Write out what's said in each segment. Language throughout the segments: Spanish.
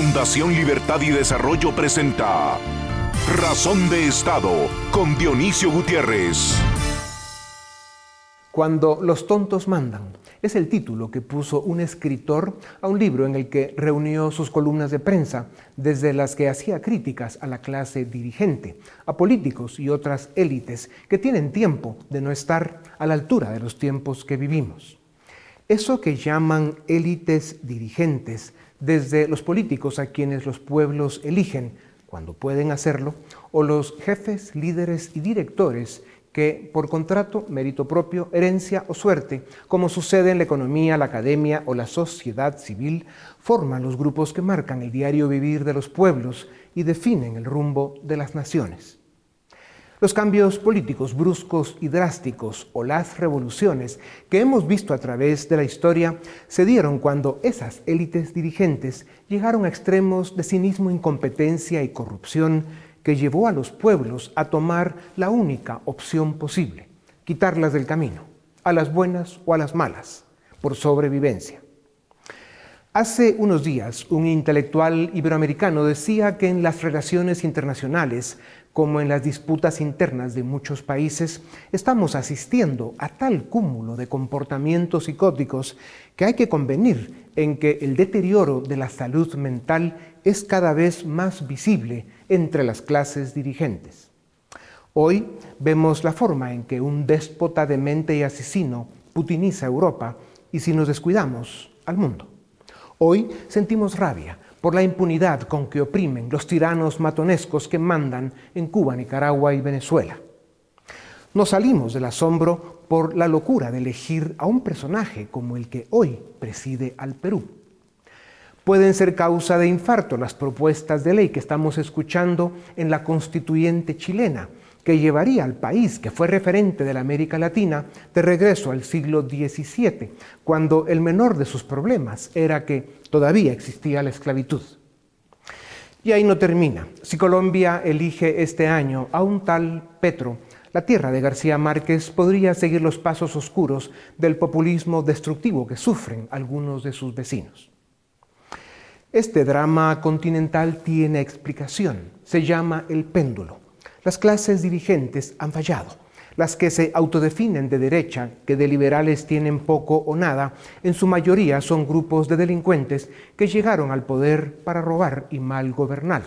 Fundación Libertad y Desarrollo presenta Razón de Estado con Dionisio Gutiérrez. Cuando los tontos mandan es el título que puso un escritor a un libro en el que reunió sus columnas de prensa, desde las que hacía críticas a la clase dirigente, a políticos y otras élites que tienen tiempo de no estar a la altura de los tiempos que vivimos. Eso que llaman élites dirigentes desde los políticos a quienes los pueblos eligen cuando pueden hacerlo, o los jefes, líderes y directores que por contrato, mérito propio, herencia o suerte, como sucede en la economía, la academia o la sociedad civil, forman los grupos que marcan el diario vivir de los pueblos y definen el rumbo de las naciones. Los cambios políticos bruscos y drásticos o las revoluciones que hemos visto a través de la historia se dieron cuando esas élites dirigentes llegaron a extremos de cinismo, incompetencia y corrupción que llevó a los pueblos a tomar la única opción posible, quitarlas del camino, a las buenas o a las malas, por sobrevivencia. Hace unos días, un intelectual iberoamericano decía que en las relaciones internacionales como en las disputas internas de muchos países, estamos asistiendo a tal cúmulo de comportamientos psicóticos que hay que convenir en que el deterioro de la salud mental es cada vez más visible entre las clases dirigentes. Hoy vemos la forma en que un déspota demente y asesino putiniza Europa y si nos descuidamos, al mundo. Hoy sentimos rabia por la impunidad con que oprimen los tiranos matonescos que mandan en Cuba, Nicaragua y Venezuela. Nos salimos del asombro por la locura de elegir a un personaje como el que hoy preside al Perú. Pueden ser causa de infarto las propuestas de ley que estamos escuchando en la constituyente chilena, que llevaría al país que fue referente de la América Latina de regreso al siglo XVII, cuando el menor de sus problemas era que todavía existía la esclavitud. Y ahí no termina. Si Colombia elige este año a un tal Petro, la tierra de García Márquez podría seguir los pasos oscuros del populismo destructivo que sufren algunos de sus vecinos. Este drama continental tiene explicación. Se llama el péndulo. Las clases dirigentes han fallado. Las que se autodefinen de derecha, que de liberales tienen poco o nada, en su mayoría son grupos de delincuentes que llegaron al poder para robar y mal gobernar.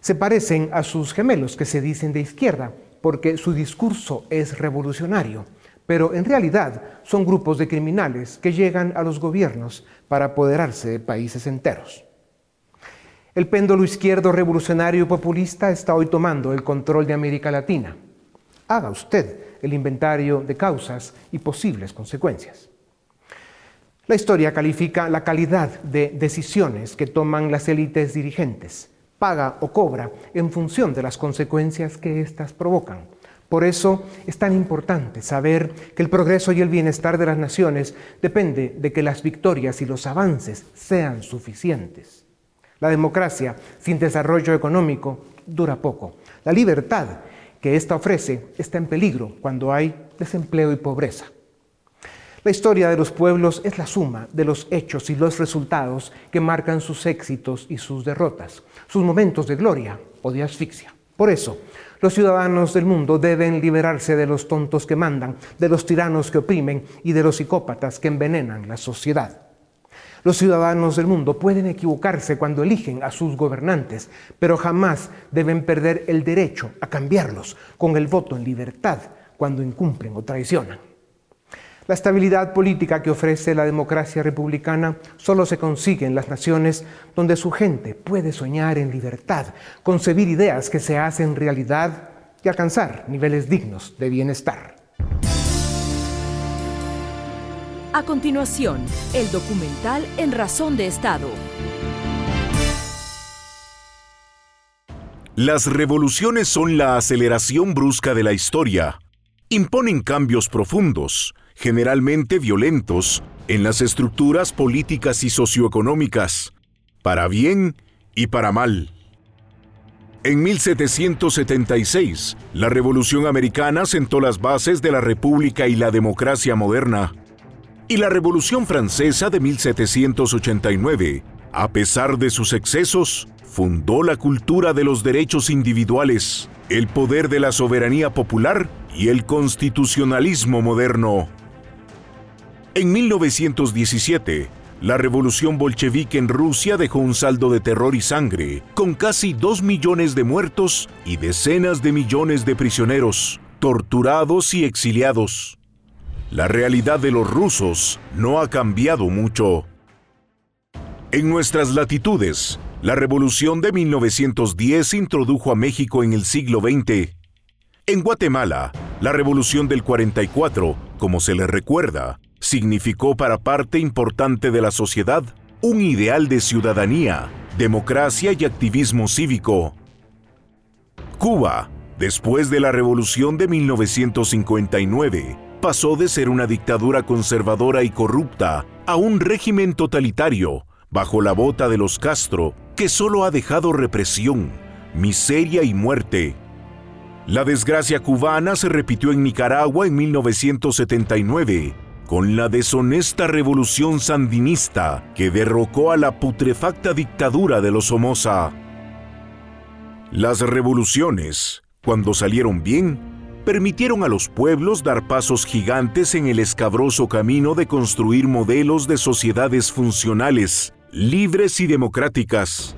Se parecen a sus gemelos que se dicen de izquierda, porque su discurso es revolucionario, pero en realidad son grupos de criminales que llegan a los gobiernos para apoderarse de países enteros. El péndulo izquierdo revolucionario populista está hoy tomando el control de América Latina. Haga usted el inventario de causas y posibles consecuencias. La historia califica la calidad de decisiones que toman las élites dirigentes, paga o cobra en función de las consecuencias que éstas provocan. Por eso es tan importante saber que el progreso y el bienestar de las naciones depende de que las victorias y los avances sean suficientes. La democracia sin desarrollo económico dura poco. La libertad que ésta ofrece está en peligro cuando hay desempleo y pobreza. La historia de los pueblos es la suma de los hechos y los resultados que marcan sus éxitos y sus derrotas, sus momentos de gloria o de asfixia. Por eso, los ciudadanos del mundo deben liberarse de los tontos que mandan, de los tiranos que oprimen y de los psicópatas que envenenan la sociedad. Los ciudadanos del mundo pueden equivocarse cuando eligen a sus gobernantes, pero jamás deben perder el derecho a cambiarlos con el voto en libertad cuando incumplen o traicionan. La estabilidad política que ofrece la democracia republicana solo se consigue en las naciones donde su gente puede soñar en libertad, concebir ideas que se hacen realidad y alcanzar niveles dignos de bienestar. A continuación, el documental En Razón de Estado. Las revoluciones son la aceleración brusca de la historia. Imponen cambios profundos, generalmente violentos, en las estructuras políticas y socioeconómicas, para bien y para mal. En 1776, la Revolución Americana sentó las bases de la República y la democracia moderna y la Revolución Francesa de 1789 A pesar de sus excesos, fundó la cultura de los derechos individuales, el poder de la soberanía popular y el constitucionalismo moderno. En 1917, la revolución bolchevique en Rusia dejó un saldo de terror y sangre, con casi dos millones de muertos y decenas de millones de prisioneros, torturados y exiliados. La realidad de los rusos no ha cambiado mucho. En nuestras latitudes, la revolución de 1910 introdujo a México en el siglo XX. En Guatemala, la revolución del 44, como se le recuerda, significó para parte importante de la sociedad un ideal de ciudadanía, democracia y activismo cívico. Cuba, después de la revolución de 1959, pasó de ser una dictadura conservadora y corrupta a un régimen totalitario bajo la bota de los Castro, que solo ha dejado represión, miseria y muerte. La desgracia cubana se repitió en Nicaragua en 1979, con la deshonesta revolución sandinista que derrocó a la putrefacta dictadura de los Somoza. Las revoluciones, cuando salieron bien, permitieron a los pueblos dar pasos gigantes en el escabroso camino de construir modelos de sociedades funcionales libres y democráticas.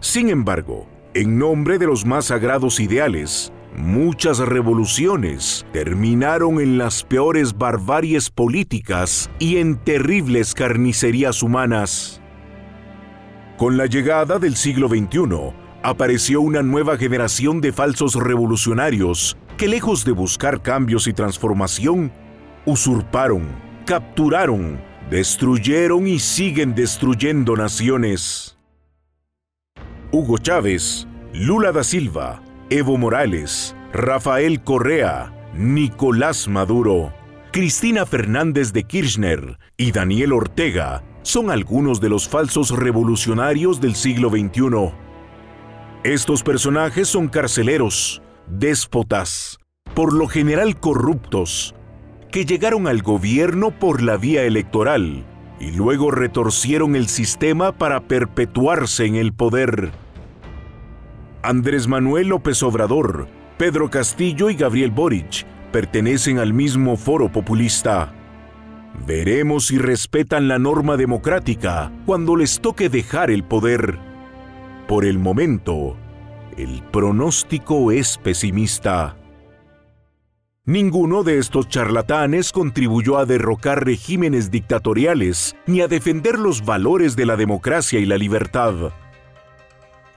Sin embargo, en nombre de los más sagrados ideales, muchas revoluciones terminaron en las peores barbaries políticas y en terribles carnicerías humanas. Con la llegada del siglo XXI, apareció una nueva generación de falsos revolucionarios que lejos de buscar cambios y transformación, usurparon, capturaron, destruyeron y siguen destruyendo naciones. Hugo Chávez, Lula da Silva, Evo Morales, Rafael Correa, Nicolás Maduro, Cristina Fernández de Kirchner y Daniel Ortega son algunos de los falsos revolucionarios del siglo XXI. Estos personajes son carceleros, déspotas, por lo general corruptos, que llegaron al gobierno por la vía electoral y luego retorcieron el sistema para perpetuarse en el poder. Andrés Manuel López Obrador, Pedro Castillo y Gabriel Boric pertenecen al mismo foro populista. Veremos si respetan la norma democrática cuando les toque dejar el poder. Por el momento, el pronóstico es pesimista. Ninguno de estos charlatanes contribuyó a derrocar regímenes dictatoriales ni a defender los valores de la democracia y la libertad.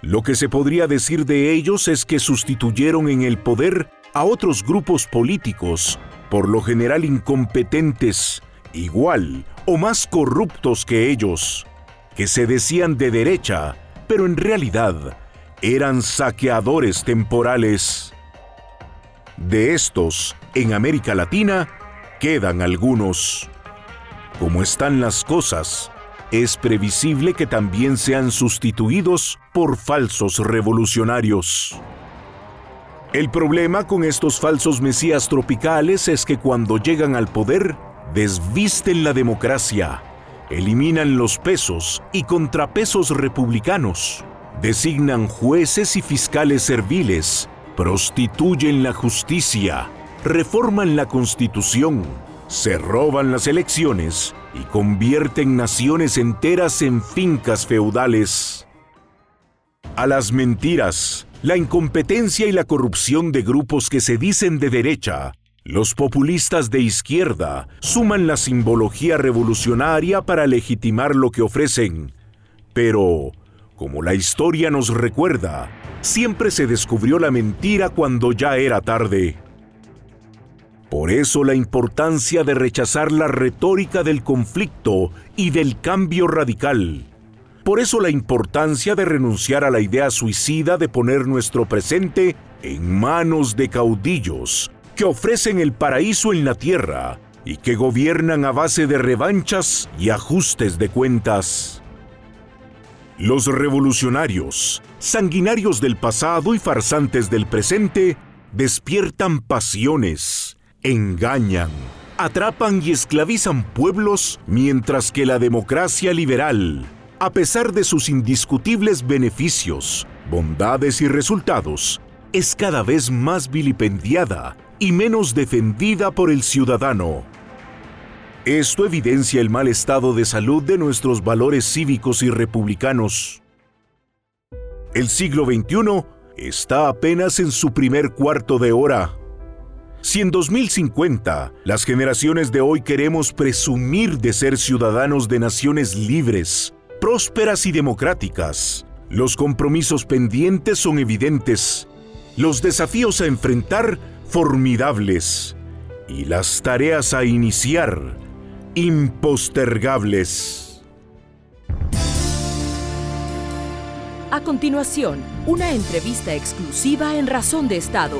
Lo que se podría decir de ellos es que sustituyeron en el poder a otros grupos políticos, por lo general incompetentes, igual o más corruptos que ellos, que se decían de derecha, pero en realidad eran saqueadores temporales. De estos, en América Latina, quedan algunos. Como están las cosas, es previsible que también sean sustituidos por falsos revolucionarios. El problema con estos falsos mesías tropicales es que cuando llegan al poder, desvisten la democracia, eliminan los pesos y contrapesos republicanos, designan jueces y fiscales serviles prostituyen la justicia, reforman la constitución, se roban las elecciones y convierten naciones enteras en fincas feudales. A las mentiras, la incompetencia y la corrupción de grupos que se dicen de derecha, los populistas de izquierda suman la simbología revolucionaria para legitimar lo que ofrecen. Pero, como la historia nos recuerda, siempre se descubrió la mentira cuando ya era tarde. Por eso la importancia de rechazar la retórica del conflicto y del cambio radical. Por eso la importancia de renunciar a la idea suicida de poner nuestro presente en manos de caudillos que ofrecen el paraíso en la tierra y que gobiernan a base de revanchas y ajustes de cuentas. Los revolucionarios, sanguinarios del pasado y farsantes del presente, despiertan pasiones, engañan, atrapan y esclavizan pueblos mientras que la democracia liberal, A pesar de sus indiscutibles beneficios, bondades y resultados, es cada vez más vilipendiada y menos defendida por el ciudadano. Esto evidencia el mal estado de salud de nuestros valores cívicos y republicanos. El siglo XXI está apenas en su primer cuarto de hora. Si en 2050 las generaciones de hoy queremos presumir de ser ciudadanos de naciones libres, prósperas y democráticas, los compromisos pendientes son evidentes, los desafíos a enfrentar formidables y las tareas a iniciar impostergables. A continuación, una entrevista exclusiva en Razón de Estado.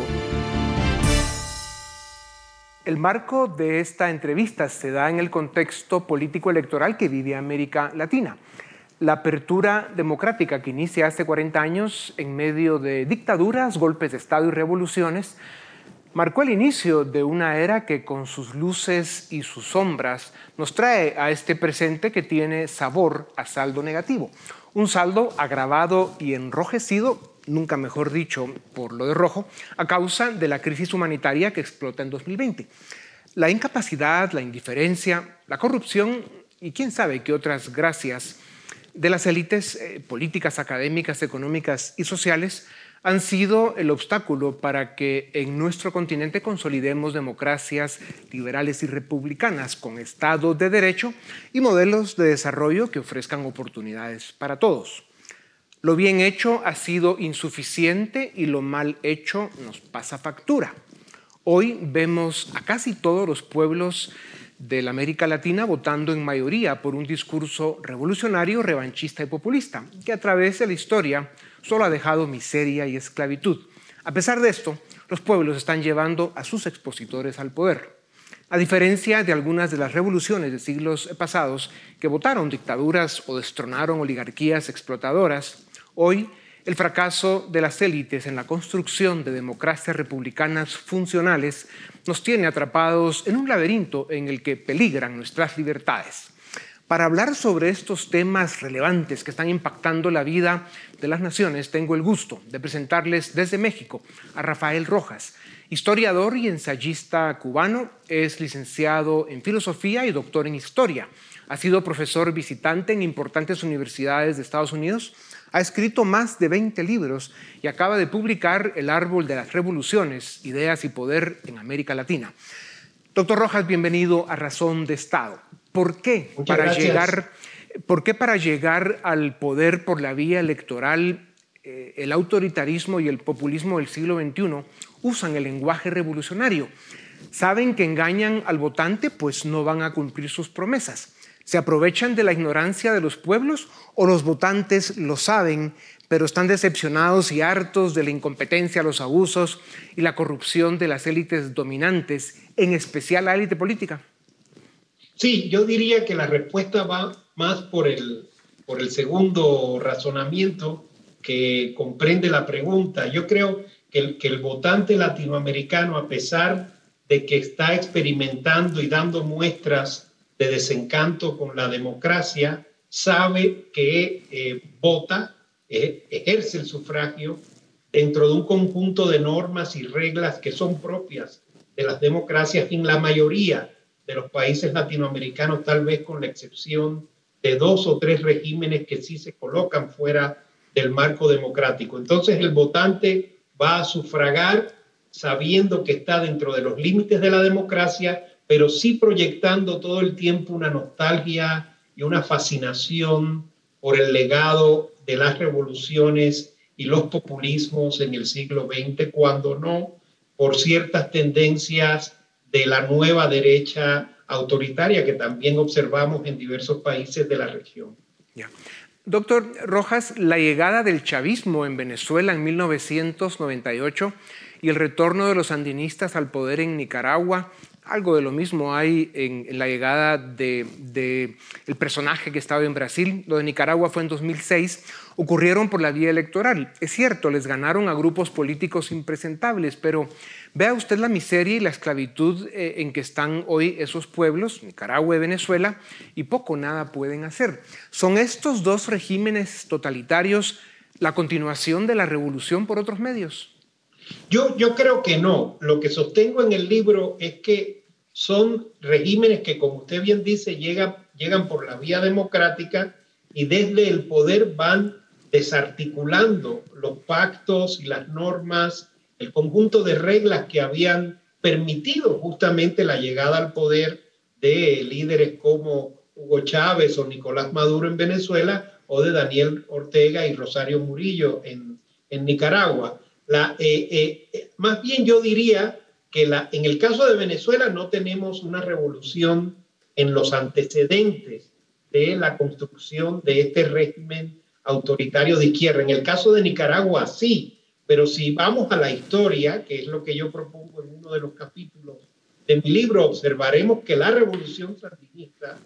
El marco de esta entrevista se da en el contexto político electoral que vive América Latina. La apertura democrática que inicia hace 40 años en medio de dictaduras, golpes de Estado y revoluciones marcó el inicio de una era que con sus luces y sus sombras nos trae a este presente que tiene sabor a saldo negativo. Un saldo agravado y enrojecido, nunca mejor dicho, por lo de rojo, a causa de la crisis humanitaria que explota en 2020. La incapacidad, la indiferencia, la corrupción y quién sabe qué otras gracias de las élites eh, políticas, académicas, económicas y sociales han sido el obstáculo para que en nuestro continente consolidemos democracias liberales y republicanas con Estado de Derecho y modelos de desarrollo que ofrezcan oportunidades para todos. Lo bien hecho ha sido insuficiente y lo mal hecho nos pasa factura. Hoy vemos a casi todos los pueblos de la América Latina votando en mayoría por un discurso revolucionario, revanchista y populista, que a través de la historia solo ha dejado miseria y esclavitud. A pesar de esto, los pueblos están llevando a sus expositores al poder. A diferencia de algunas de las revoluciones de siglos pasados que votaron dictaduras o destronaron oligarquías explotadoras, hoy el fracaso de las élites en la construcción de democracias republicanas funcionales nos tiene atrapados en un laberinto en el que peligran nuestras libertades. Para hablar sobre estos temas relevantes que están impactando la vida de las naciones, tengo el gusto de presentarles desde México a Rafael Rojas, historiador y ensayista cubano, es licenciado en filosofía y doctor en historia. Ha sido profesor visitante en importantes universidades de Estados Unidos, ha escrito más de 20 libros y acaba de publicar El árbol de las revoluciones, ideas y poder en América Latina. Doctor Rojas, bienvenido a Razón de Estado. ¿Por qué? para llegar, ¿Por qué para llegar al poder por la vía electoral eh, el autoritarismo y el populismo del siglo XXI usan el lenguaje revolucionario? Saben que engañan al votante, pues no van a cumplir sus promesas. ¿Se aprovechan de la ignorancia de los pueblos o los votantes lo saben, pero están decepcionados y hartos de la incompetencia, los abusos y la corrupción de las élites dominantes, en especial la élite política? Sí, yo diría que la respuesta va más por el, por el segundo razonamiento que comprende la pregunta. Yo creo que el, que el votante latinoamericano, a pesar de que está experimentando y dando muestras de desencanto con la democracia, sabe que eh, vota, eh, ejerce el sufragio dentro de un conjunto de normas y reglas que son propias de las democracias en la mayoría de los países latinoamericanos, tal vez con la excepción de dos o tres regímenes que sí se colocan fuera del marco democrático. Entonces el votante va a sufragar sabiendo que está dentro de los límites de la democracia, pero sí proyectando todo el tiempo una nostalgia y una fascinación por el legado de las revoluciones y los populismos en el siglo XX, cuando no por ciertas tendencias de la nueva derecha autoritaria que también observamos en diversos países de la región. Doctor Rojas, la llegada del chavismo en Venezuela en 1998 y el retorno de los sandinistas al poder en Nicaragua, algo de lo mismo hay en, la llegada del de, personaje que estaba en Brasil. Lo de Nicaragua fue en 2006. Ocurrieron por la vía electoral. Es cierto, les ganaron a grupos políticos impresentables, pero Vea usted la miseria y la esclavitud eh, en que están hoy esos pueblos, Nicaragua y Venezuela, y poco nada pueden hacer. ¿Son estos dos regímenes totalitarios la continuación de la revolución por otros medios? Yo, yo creo que no. Lo que sostengo en el libro es que son regímenes que, como usted bien dice, llegan, llegan por la vía democrática y desde el poder van desarticulando los pactos y las normas el conjunto de reglas que habían permitido justamente la llegada al poder de líderes como Hugo Chávez o Nicolás Maduro en Venezuela o de Daniel Ortega y Rosario Murillo en, Nicaragua. La, eh, eh, más bien yo diría que la, en el caso de Venezuela no tenemos una revolución en los antecedentes de la construcción de este régimen autoritario de izquierda. En el caso de Nicaragua sí, pero si vamos a la historia, que es lo que yo propongo en uno de los capítulos de mi libro, observaremos que la revolución sandinista,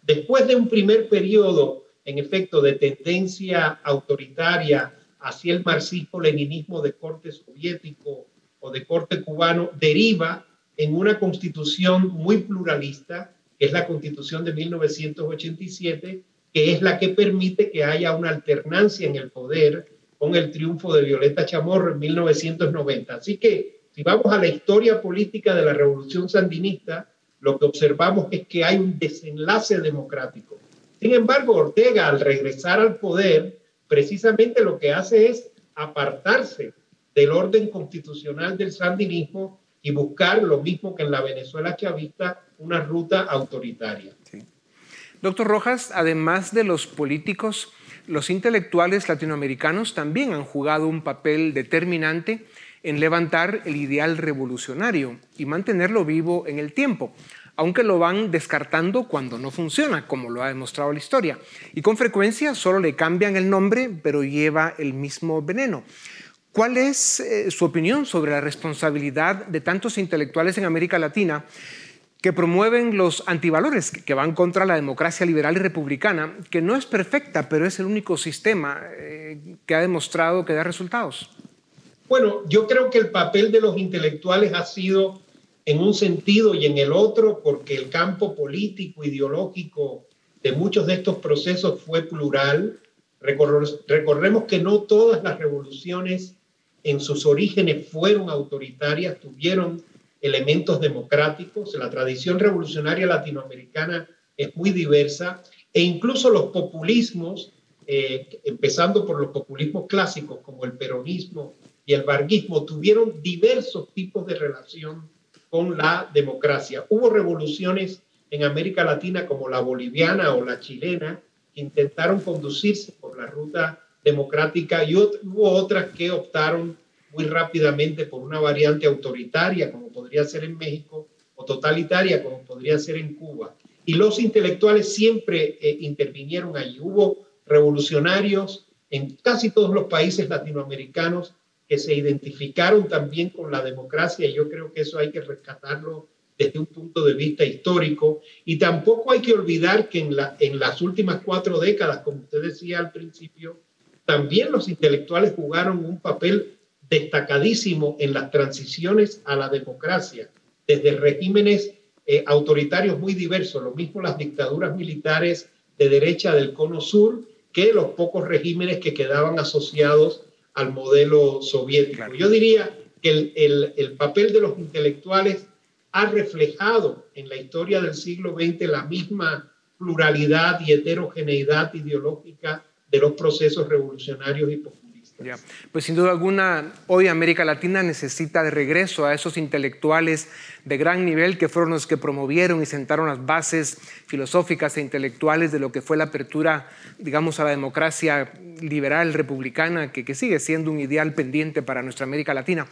después de un primer periodo, en efecto, de tendencia autoritaria hacia el marxismo-leninismo de corte soviético de corte cubano, deriva en una constitución muy pluralista, que es la constitución de 1987, que es la que permite que haya una alternancia en el poder con el triunfo de Violeta Chamorro en 1990. Así que si vamos a la historia política de la revolución sandinista, lo que observamos es que hay un desenlace democrático. Sin embargo, Ortega, al regresar al poder, precisamente lo que hace es apartarse del orden constitucional del sandinismo y buscar lo mismo que en la Venezuela chavista, una ruta autoritaria. Doctor Rojas, además de los políticos, los intelectuales latinoamericanos también han jugado un papel determinante en levantar el ideal revolucionario y mantenerlo vivo en el tiempo, aunque lo van descartando cuando no funciona, como lo ha demostrado la historia. Y con frecuencia solo le cambian el nombre, pero lleva el mismo veneno. ¿Cuál es eh, su opinión sobre la responsabilidad de tantos intelectuales en América Latina que promueven los antivalores que van contra la democracia liberal y republicana, que no es perfecta, pero es el único sistema eh, que ha demostrado que da resultados. Bueno, yo creo que el papel de los intelectuales ha sido en un sentido y en el otro, porque el campo político, ideológico de muchos de estos procesos fue plural. Recordemos que no todas las revoluciones en sus orígenes fueron autoritarias, tuvieron elementos democráticos. La tradición revolucionaria latinoamericana es muy diversa e incluso los populismos, eh, empezando por los populismos clásicos como el peronismo y el varguismo, tuvieron diversos tipos de relación con la democracia. Hubo revoluciones en América Latina como la boliviana o la chilena que intentaron conducirse por la ruta democrática y hubo otras que optaron muy rápidamente por una variante autoritaria, como podría ser en México, o totalitaria, como podría ser en Cuba. Y los intelectuales siempre eh, intervinieron allí. Hubo revolucionarios en casi todos los países latinoamericanos que se identificaron también con la democracia y yo creo que eso hay que rescatarlo desde un punto de vista histórico. Y tampoco hay que olvidar que en, en las últimas cuatro décadas, como usted decía al principio, también los intelectuales jugaron un papel destacadísimo en las transiciones a la democracia, desde regímenes eh, autoritarios muy diversos, lo mismo las dictaduras militares de derecha del cono sur, que los pocos regímenes que quedaban asociados al modelo soviético. Yo diría que el, el, el papel de los intelectuales ha reflejado en la historia del siglo XX la misma pluralidad y heterogeneidad ideológica de los procesos revolucionarios y populares pues sin duda alguna, hoy América Latina necesita de regreso a esos intelectuales de gran nivel que fueron los que promovieron y sentaron las bases filosóficas e intelectuales de lo que fue la apertura, digamos, a la democracia liberal republicana, que, que sigue siendo un ideal pendiente para nuestra América Latina.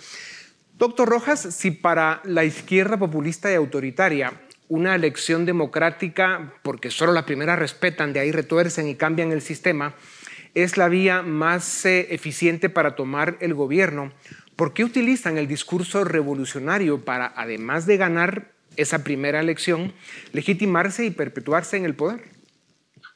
Doctor Rojas, si para la izquierda populista y autoritaria una elección democrática, porque solo la primera respetan, de ahí retuercen y cambian el sistema, es la vía más eh, eficiente para tomar el gobierno. ¿Por qué utilizan el discurso revolucionario para, además de ganar esa primera elección, legitimarse y perpetuarse en el poder?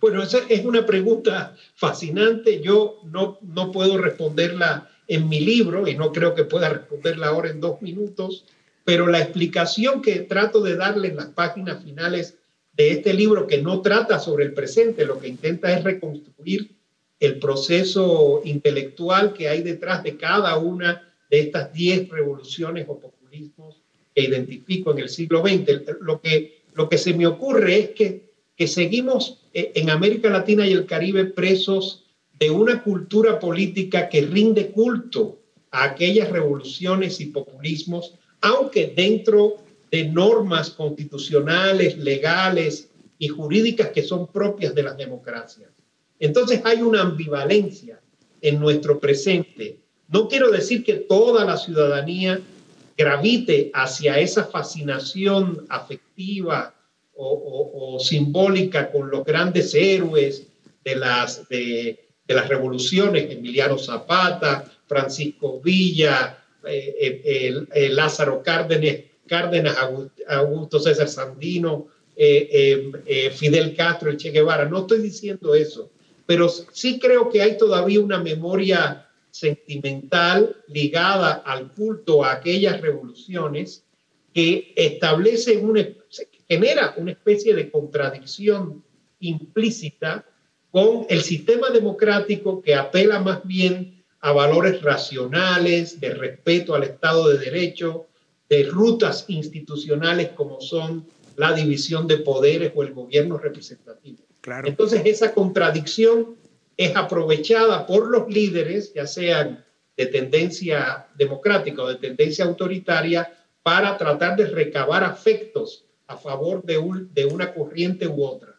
Bueno, esa es una pregunta fascinante. Yo no, no puedo responderla en mi libro, y no creo que pueda responderla ahora en dos minutos, pero la explicación que trato de darle en las páginas finales de este libro, que no trata sobre el presente, lo que intenta es reconstruir el proceso intelectual que hay detrás de cada una de estas diez revoluciones o populismos que identifico en el siglo XX. Lo que, lo que se me ocurre es que, que seguimos eh, en América Latina y el Caribe presos de una cultura política que rinde culto a aquellas revoluciones y populismos, aunque dentro de normas constitucionales, legales y jurídicas que son propias de las democracias. Entonces hay una ambivalencia en nuestro presente. No quiero decir que toda la ciudadanía gravite hacia esa fascinación afectiva o, simbólica con los grandes héroes de las, de, de las revoluciones, Emiliano Zapata, Francisco Villa, eh, eh, Lázaro Cárdenas, Cárdenas, Augusto César Sandino, eh, Fidel Castro, el Che Guevara. No estoy diciendo eso, pero sí creo que hay todavía una memoria sentimental ligada al culto a aquellas revoluciones que establecen una, genera una especie de contradicción implícita con el sistema democrático que apela más bien a valores racionales, de respeto al Estado de Derecho, de rutas institucionales como son la división de poderes o el gobierno representativo. Claro. Entonces esa contradicción es aprovechada por los líderes, ya sean de tendencia democrática o de tendencia autoritaria, para tratar de recabar afectos a favor de, un, de una corriente u otra.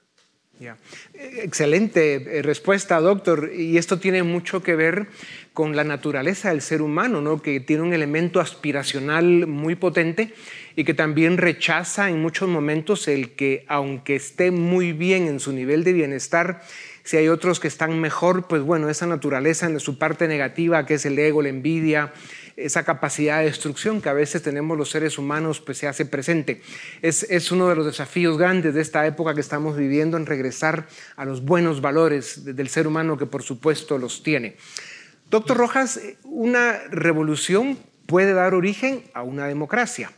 Excelente eh, respuesta, doctor. Y esto tiene mucho que ver con la naturaleza del ser humano, ¿no? que tiene un elemento aspiracional muy potente y que también rechaza en muchos momentos el que, aunque esté muy bien en su nivel de bienestar, si hay otros que están mejor, pues bueno, esa naturaleza en su parte negativa, que es el ego, la envidia, esa capacidad de destrucción que a veces tenemos los seres humanos, pues se hace presente. Es, es uno de los desafíos grandes de esta época que estamos viviendo en regresar a los buenos valores del ser humano que por supuesto los tiene. Doctor Rojas, una revolución puede dar origen a una democracia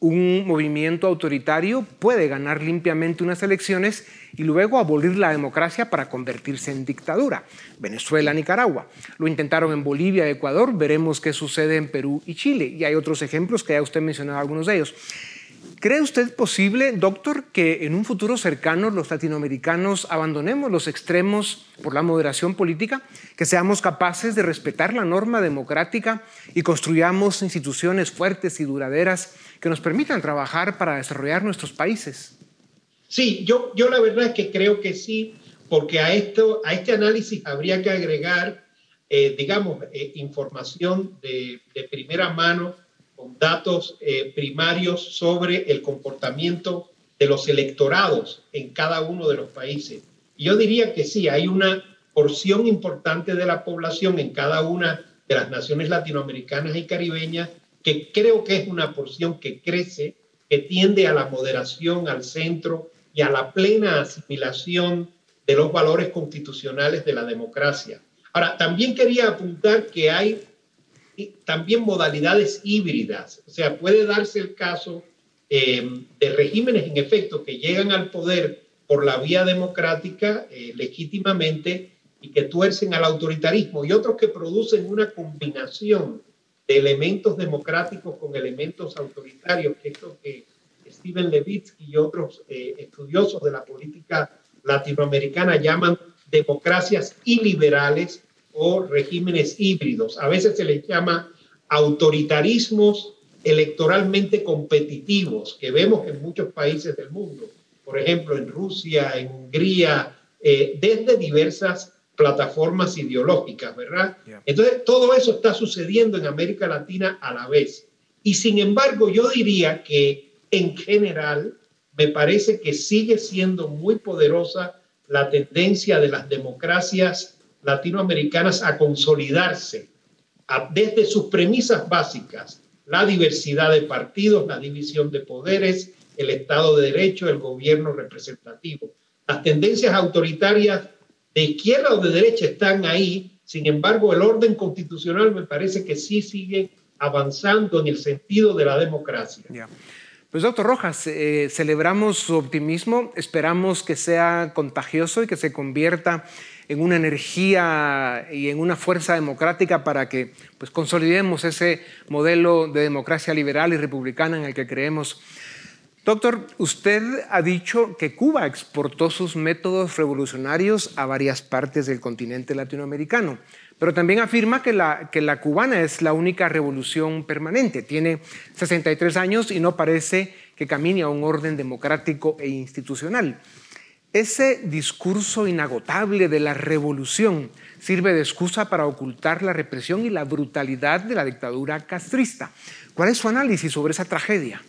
un movimiento autoritario puede ganar limpiamente unas elecciones y luego abolir la democracia para convertirse en dictadura. Venezuela, Nicaragua. Lo intentaron en Bolivia, Ecuador, veremos qué sucede en Perú y Chile. Y hay otros ejemplos que ya usted mencionado algunos de ellos. ¿Cree usted posible, doctor, que en un futuro cercano los latinoamericanos abandonemos los extremos por la moderación política, que seamos capaces de respetar la norma democrática y construyamos instituciones fuertes y duraderas que nos permitan trabajar para desarrollar nuestros países? Sí, yo, yo la verdad es que creo que sí, porque a, esto, a este análisis habría que agregar, eh, digamos, eh, información de, de primera mano con datos eh, primarios sobre el comportamiento de los electorados en cada uno de los países. Yo diría que sí, hay una porción importante de la población en cada una de las naciones latinoamericanas y caribeñas que creo que es una porción que crece, que tiende a la moderación, al centro y a la plena asimilación de los valores constitucionales de la democracia. Ahora, también quería apuntar que hay también modalidades híbridas. O sea, puede darse el caso eh, de regímenes en efecto que llegan al poder por la vía democrática eh, legítimamente y que tuercen al autoritarismo y otros que producen una combinación de elementos democráticos con elementos autoritarios, que es que Steven Levitsky y otros eh, estudiosos de la política latinoamericana llaman democracias iliberales o regímenes híbridos. A veces se les llama autoritarismos electoralmente competitivos que vemos en muchos países del mundo, por ejemplo en Rusia, en Hungría, eh, desde diversas plataformas ideológicas, ¿verdad? Entonces, todo eso está sucediendo en América Latina a la vez. Y sin embargo, yo diría que en general me parece que sigue siendo muy poderosa la tendencia de las democracias latinoamericanas a consolidarse desde sus premisas básicas, la diversidad de partidos, la división de poderes, el Estado de Derecho, el gobierno representativo. Las tendencias autoritarias de izquierda o de derecha están ahí, Sin embargo, el orden constitucional me parece que sí sigue avanzando en el sentido de la democracia. Pues doctor Rojas, eh, celebramos su optimismo, esperamos que sea contagioso y que se convierta en una energía y en una fuerza democrática para que pues, consolidemos ese modelo de democracia liberal y republicana en el que creemos. Doctor, usted ha dicho que Cuba exportó sus métodos revolucionarios a varias partes del continente latinoamericano, pero también afirma que la, que la cubana es la única revolución permanente. Tiene 63 años y no parece que camine a un orden democrático e institucional. Ese discurso inagotable de la revolución sirve de excusa para ocultar la represión y la brutalidad de la dictadura castrista. ¿Cuál es su análisis sobre esa tragedia?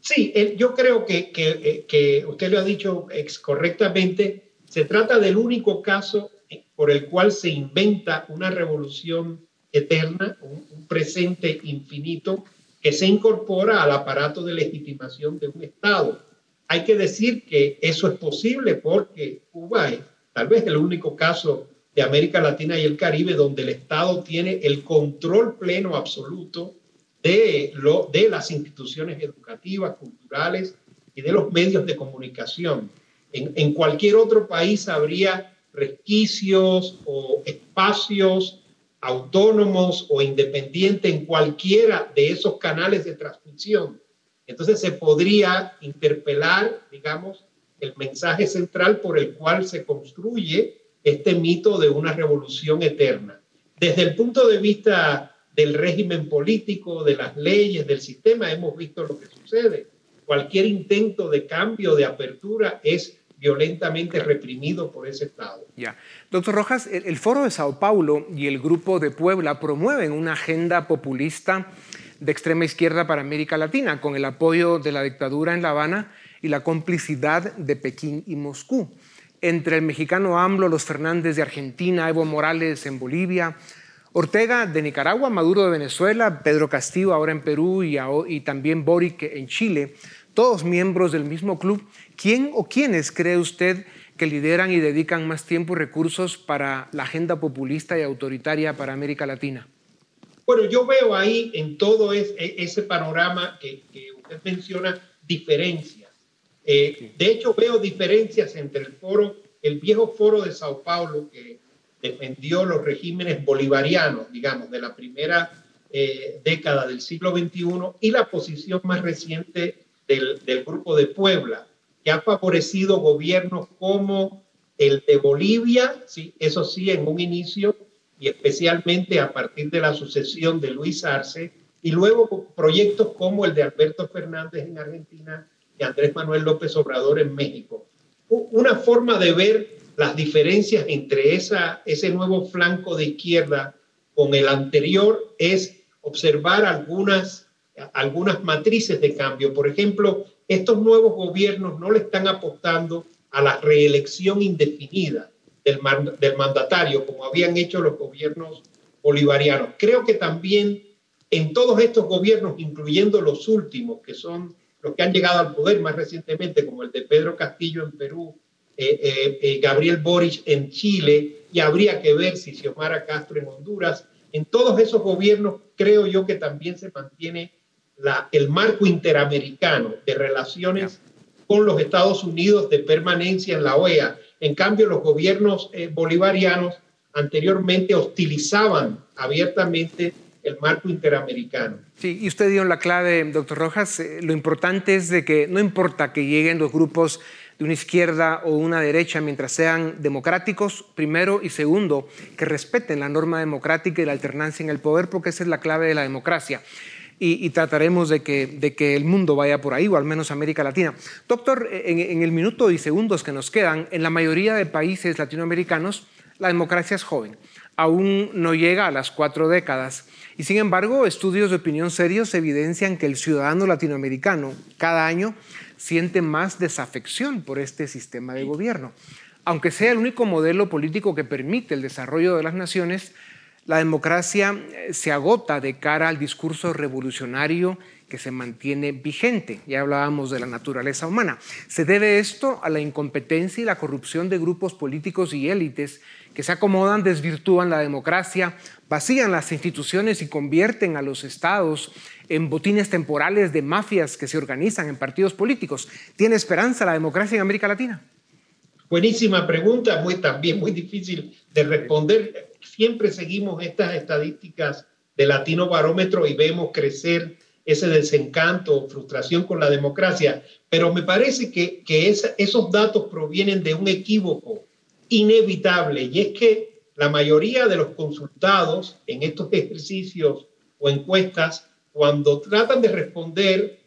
Sí, yo creo que, que, usted lo ha dicho correctamente. Se trata del único caso por el cual se inventa una revolución eterna, un presente infinito que se incorpora al aparato de legitimación de un Estado hay que decir que eso es posible porque Cuba es tal vez el único caso de América Latina y el Caribe donde el Estado tiene el control pleno absoluto de, lo, de las instituciones educativas, culturales y de los medios de comunicación. En, en cualquier otro país habría resquicios o espacios autónomos o independientes en cualquiera de esos canales de transmisión entonces se podría interpelar, digamos, el mensaje central por el cual se construye este mito de una revolución eterna. Desde el punto de vista del régimen político, de las leyes, del sistema, hemos visto lo que sucede. Cualquier intento de cambio, de apertura, es violentamente reprimido por ese Estado. Ya. Doctor Rojas, el, Foro de Sao Paulo y el Grupo de Puebla promueven una agenda populista de extrema izquierda para América Latina, con el apoyo de la dictadura en La Habana y la complicidad de Pekín y Moscú. Entre el mexicano AMLO, los Fernández de Argentina, Evo Morales en Bolivia, Ortega de Nicaragua, Maduro de Venezuela, Pedro Castillo ahora en Perú y, y también Boric en Chile, todos miembros del mismo club. ¿Quién o quiénes cree usted que lideran y dedican más tiempo y recursos para la agenda populista y autoritaria para América Latina? Bueno, yo veo ahí en todo e, ese panorama que, usted menciona diferencias. Eh, de hecho, veo diferencias entre el foro, el viejo foro de Sao Paulo que defendió los regímenes bolivarianos, digamos, de la primera eh, década del siglo XXI y la posición más reciente del, del Grupo de Puebla, que ha favorecido gobiernos como el de Bolivia, sí, eso sí, en un inicio y especialmente a partir de la sucesión de Luis Arce, y luego proyectos como el de Alberto Fernández en Argentina y Andrés Manuel López Obrador en México. Una forma de ver las diferencias entre esa, ese nuevo flanco de izquierda con el anterior es observar algunas, algunas matrices de cambio. Por ejemplo, estos nuevos gobiernos no le están apostando a la reelección indefinida del, mandatario, como habían hecho los gobiernos bolivarianos. Creo que también en todos estos gobiernos, incluyendo los últimos, que son los que han llegado al poder más recientemente, como el de Pedro Castillo en Perú, eh, eh, eh, Gabriel Boric en Chile, y habría que ver si Xiomara Castro en Honduras, en todos esos gobiernos creo yo que también se mantiene la, el marco interamericano de relaciones con los Estados Unidos de permanencia en la OEA en cambio, los gobiernos eh, bolivarianos anteriormente hostilizaban abiertamente el marco interamericano. Sí, y usted dio la clave, doctor Rojas, eh, lo importante es de que no importa que lleguen los grupos de una izquierda o una derecha mientras sean democráticos, primero, y segundo, que respeten la norma democrática y la alternancia en el poder, porque esa es la clave de la democracia y, trataremos de que, de que, el mundo vaya por ahí, o al menos América Latina. Doctor, en, el minuto y segundos que nos quedan, en la mayoría de países latinoamericanos, la democracia es joven. Aún no llega a las cuatro décadas. Y sin embargo, estudios de opinión serios evidencian que el ciudadano latinoamericano cada año siente más desafección por este sistema de gobierno. Aunque sea el único modelo político que permite el desarrollo de las naciones, la democracia eh, se agota de cara al discurso revolucionario que se mantiene vigente. Ya hablábamos de la naturaleza humana. Se debe esto a la incompetencia y la corrupción de grupos políticos y élites que se acomodan, desvirtúan la democracia, vacían las instituciones y convierten a los estados en botines temporales de mafias que se organizan en partidos políticos. ¿Tiene esperanza la democracia en América Latina? Buenísima pregunta, muy, también muy difícil de responder. Siempre seguimos estas estadísticas de Latino Barómetro y vemos crecer ese desencanto, frustración con la democracia, pero me parece que, que esos datos provienen de un equívoco inevitable y es que la mayoría de los consultados en estos ejercicios o encuestas, cuando tratan de responder,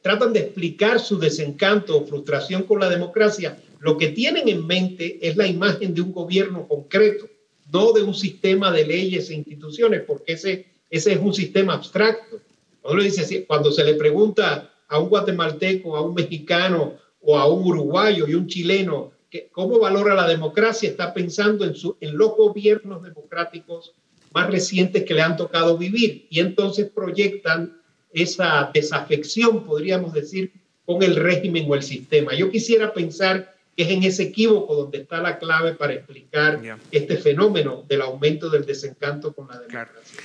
tratan de explicar su desencanto o frustración con la democracia, lo que tienen en mente es la imagen de un gobierno concreto, no de un sistema de leyes e instituciones, porque ese, ese es un sistema abstracto. Cuando, dice, cuando se le pregunta a un guatemalteco, a un mexicano o a un uruguayo y un chileno que, cómo valora la democracia, está pensando en, su, en los gobiernos democráticos más recientes que le han tocado vivir y entonces proyectan esa desafección, podríamos decir, con el régimen o el sistema. Yo quisiera pensar es en ese equívoco donde está la clave para explicar este fenómeno del aumento del desencanto con la democracia.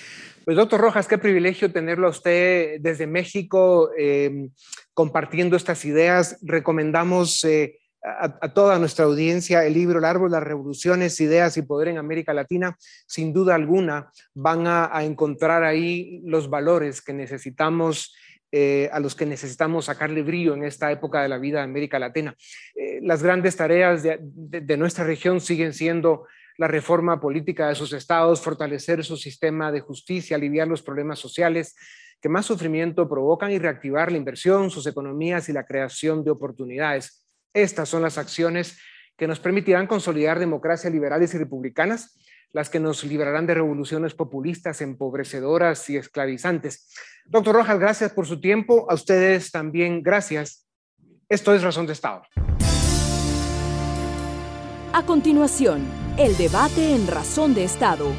Pues doctor Rojas, qué privilegio tenerlo a usted desde México em, compartiendo estas ideas. Recomendamos eh, a, toda nuestra audiencia el libro El árbol, las revoluciones, ideas y poder en América Latina. Sin duda alguna van a, a encontrar ahí los valores que necesitamos eh, a los que necesitamos sacarle brillo en esta época de la vida de América Latina. Eh, las grandes tareas de, nuestra región siguen siendo la reforma política de sus estados, fortalecer su sistema de justicia, aliviar los problemas sociales que más sufrimiento provocan y reactivar la inversión, sus economías y la creación de oportunidades. Estas son las acciones que nos permitirán consolidar democracias liberales y republicanas las que nos librarán de revoluciones populistas, empobrecedoras y esclavizantes. Doctor Rojas, gracias por su tiempo. A ustedes también gracias. Esto es Razón de Estado. A continuación, el debate en Razón de Estado.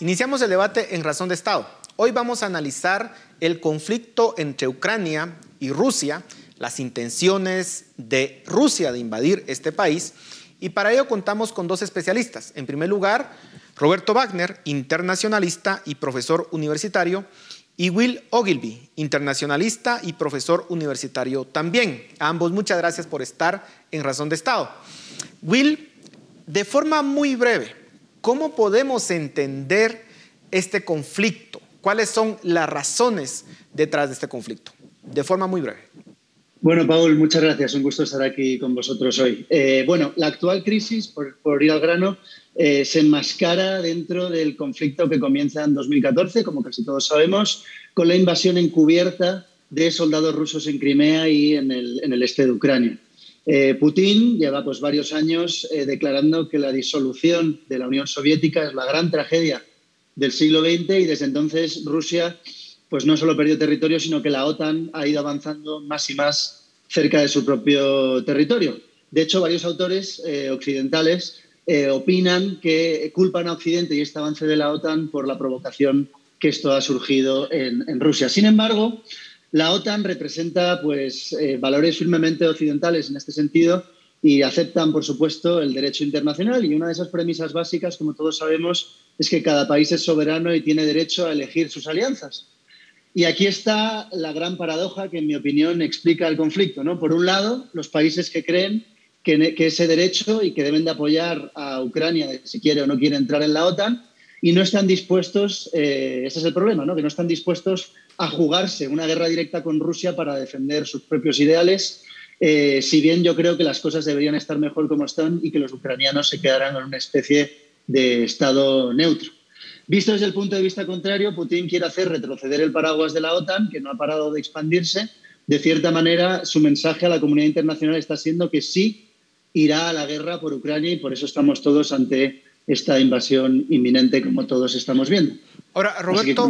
Iniciamos el debate en Razón de Estado. Hoy vamos a analizar el conflicto entre Ucrania y Rusia, las intenciones de Rusia de invadir este país y para ello contamos con dos especialistas. En primer lugar, Roberto Wagner, internacionalista y profesor universitario, y Will Ogilvy, internacionalista y profesor universitario también. Ambos muchas gracias por estar en Razón de Estado. Will, de forma muy breve, ¿cómo podemos entender este conflicto? ¿Cuáles son las razones detrás de este conflicto? De forma muy breve. Bueno, Paul, muchas gracias. Un gusto estar aquí con vosotros hoy. Eh, bueno, la actual crisis, por, ir al grano, eh, se enmascara dentro del conflicto que comienza en 2014, como casi todos sabemos, con la invasión encubierta de soldados rusos en Crimea y en el, este de Ucrania. Eh, Putin lleva pues, varios años declarando que la disolución de la Unión Soviética es la gran tragedia del siglo XX y desde entonces Rusia pues no solo perdió territorio, sino que la OTAN ha ido avanzando más y más cerca de su propio territorio. De hecho, varios autores eh, occidentales eh, opinan que culpan a Occidente y este avance de la OTAN por la provocación que esto ha surgido en, Rusia. Sin embargo, la OTAN representa pues, eh, valores firmemente occidentales en este sentido y aceptan, por supuesto, el derecho internacional. Y una de esas premisas básicas, como todos sabemos, es que cada país es soberano y tiene derecho a elegir sus alianzas. Y aquí está la gran paradoja que, en mi opinión, explica el conflicto. ¿no? Por un lado, los países que creen que, ese derecho y que deben de apoyar a Ucrania si quiere o no quiere entrar en la OTAN y no están dispuestos, eh, ese es el problema, ¿no? que no están dispuestos a jugarse una guerra directa con Rusia para defender sus propios ideales, eh, si bien yo creo que las cosas deberían estar mejor como están y que los ucranianos se quedaran en una especie de estado neutro. Visto desde el punto de vista contrario, Putin quiere hacer retroceder el paraguas de la OTAN, que no ha parado de expandirse. De cierta manera, su mensaje a la comunidad internacional está siendo que sí irá a la guerra por Ucrania y por eso estamos todos ante esta invasión inminente, como todos estamos viendo. Ahora, Roberto,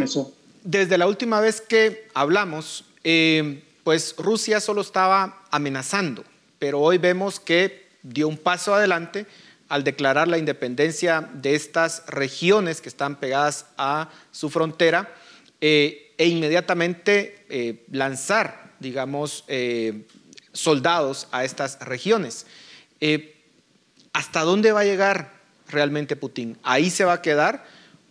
desde la última vez que hablamos, eh, pues Rusia solo estaba amenazando, pero hoy vemos que dio un paso adelante al declarar la independencia de estas regiones que están pegadas a su frontera eh, e inmediatamente eh, lanzar, digamos, eh, soldados a estas regiones. ¿Hasta dónde va a llegar realmente Putin? ¿Ahí se va a quedar?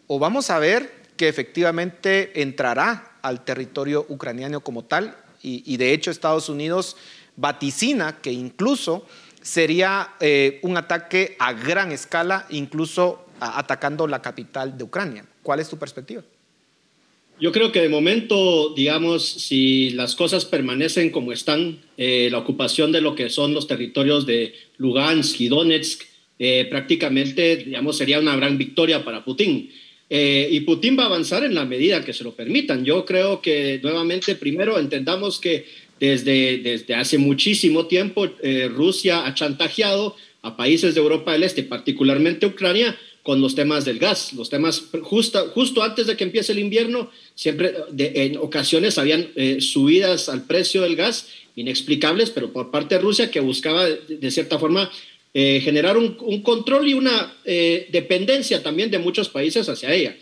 ¿O vamos a ver que efectivamente entrará al territorio ucraniano como tal? y de hecho Estados Unidos vaticina que incluso sería eh, un ataque a gran escala, incluso atacando la capital de Ucrania. ¿Cuál es tu perspectiva? Yo creo que de momento, digamos, si las cosas permanecen como están, eh, la ocupación de lo que son los territorios de Lugansk y Donetsk, eh, prácticamente, digamos, sería una gran victoria para Putin. y Putin va a avanzar en la medida que se lo permitan. Yo creo que, nuevamente, primero entendamos que desde, desde hace muchísimo tiempo, eh, Rusia ha chantajeado a países de Europa del Este, particularmente Ucrania, con los temas del gas. Los temas, justo, justo antes de que empiece el invierno, siempre en ocasiones habían eh, subidas al precio del gas inexplicables, pero por parte de Rusia que buscaba de, cierta forma eh, generar un, un, control y una dependencia también de muchos países hacia ella.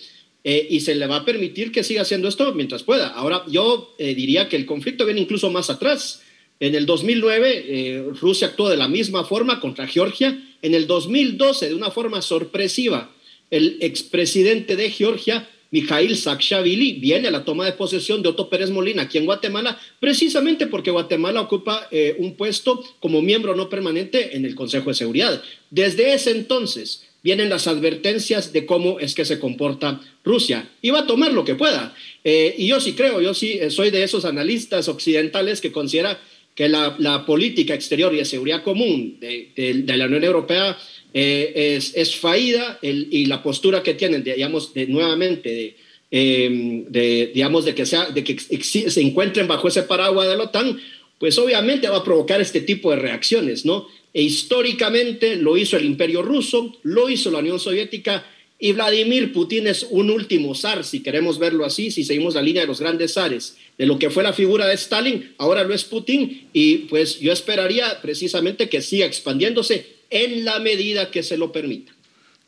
Eh, y se le va a permitir que siga haciendo esto mientras pueda. Ahora, yo eh, diría que el conflicto viene incluso más atrás. En el 2009, eh, Rusia actuó de la misma forma contra Georgia. En el 2012, de una forma sorpresiva, el expresidente de Georgia, Mikhail Saakashvili, viene a la toma de posesión de Otto Pérez Molina aquí en Guatemala, precisamente porque Guatemala ocupa un puesto como miembro no permanente en el Consejo de Seguridad. Desde ese entonces, vienen las advertencias de cómo es que se comporta Rusia y va a tomar lo que pueda. Eh, y yo sí creo, yo sí eh, soy de esos analistas occidentales que considera que la, política exterior y de seguridad común de, la Unión Europea eh, es, es faída y la postura que tienen, digamos, de, nuevamente de, de, digamos, de que, sea, de que se encuentren bajo ese paraguas de la OTAN, pues obviamente va a provocar este tipo de reacciones, ¿no? E históricamente lo hizo el imperio ruso, lo hizo la Unión Soviética y Vladimir Putin es un último zar, si queremos verlo así, si seguimos la línea de los grandes zares, de lo que fue la figura de Stalin, ahora lo es Putin y pues yo esperaría precisamente que siga expandiéndose en la medida que se lo permita.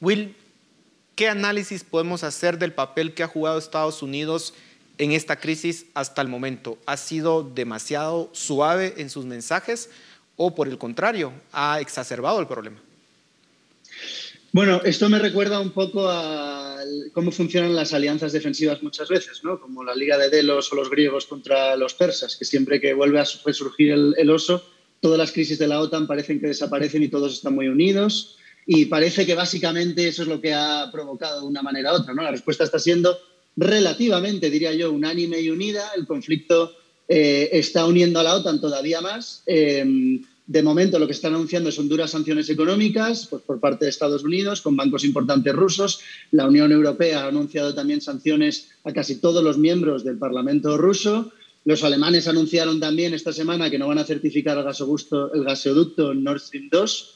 Will, ¿qué análisis podemos hacer del papel que ha jugado Estados Unidos en esta crisis hasta el momento? ¿Ha sido demasiado suave en sus mensajes? o por el contrario, ha exacerbado el problema? Bueno, esto me recuerda un poco a cómo funcionan las alianzas defensivas muchas veces, ¿no? Como la Liga de Delos o los griegos contra los persas, que siempre que vuelve a resurgir el, oso, todas las crisis de la OTAN parecen que desaparecen y todos están muy unidos. Y parece que básicamente eso es lo que ha provocado de una manera u otra. La respuesta está siendo relativamente, diría yo, unánime y unida. El conflicto eh, está uniendo a la OTAN todavía más. Em, de momento lo que están anunciando son duras sanciones económicas pues, por parte de Estados Unidos con bancos importantes rusos. La Unión Europea ha anunciado también sanciones a casi todos los miembros del Parlamento ruso. Los alemanes anunciaron también esta semana que no van a certificar el, gasoducto Nord Stream 2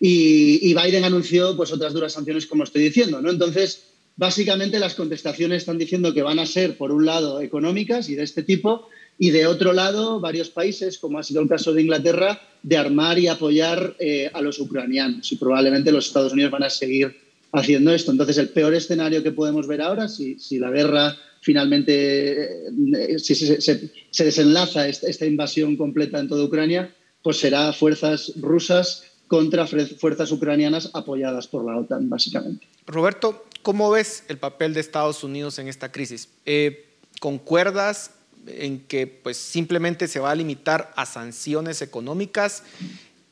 y, Biden anunció pues, otras duras sanciones, como estoy diciendo. ¿no? Entonces, básicamente las contestaciones están diciendo que van a ser, por un lado, económicas y de este tipo, y de otro lado, varios países, como ha sido el caso de Inglaterra, de armar y apoyar eh, a los ucranianos. Y probablemente los Estados Unidos van a seguir haciendo esto. Entonces, el peor escenario que podemos ver ahora, si, la guerra finalmente, eh, si se, desenlaza esta, invasión completa en toda Ucrania, pues será fuerzas rusas contra fuerzas ucranianas apoyadas por la OTAN, básicamente. Roberto, ¿cómo ves el papel de Estados Unidos en esta crisis? Eh, ¿Concuerdas en que pues simplemente se va a limitar a sanciones económicas.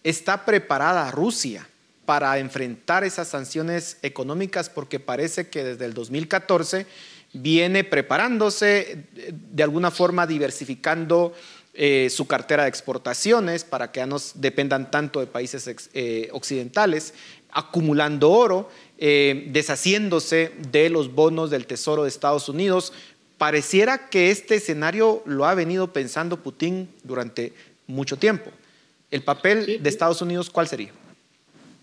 ¿Está preparada Rusia para enfrentar esas sanciones económicas? Porque parece que desde el 2014 viene preparándose, de alguna forma diversificando eh, su cartera de exportaciones para que ya no dependan tanto de países eh, occidentales, acumulando oro, eh, deshaciéndose de los bonos del Tesoro de Estados Unidos, Pareciera que este escenario lo ha venido pensando Putin durante mucho tiempo. ¿El papel de Estados Unidos cuál sería?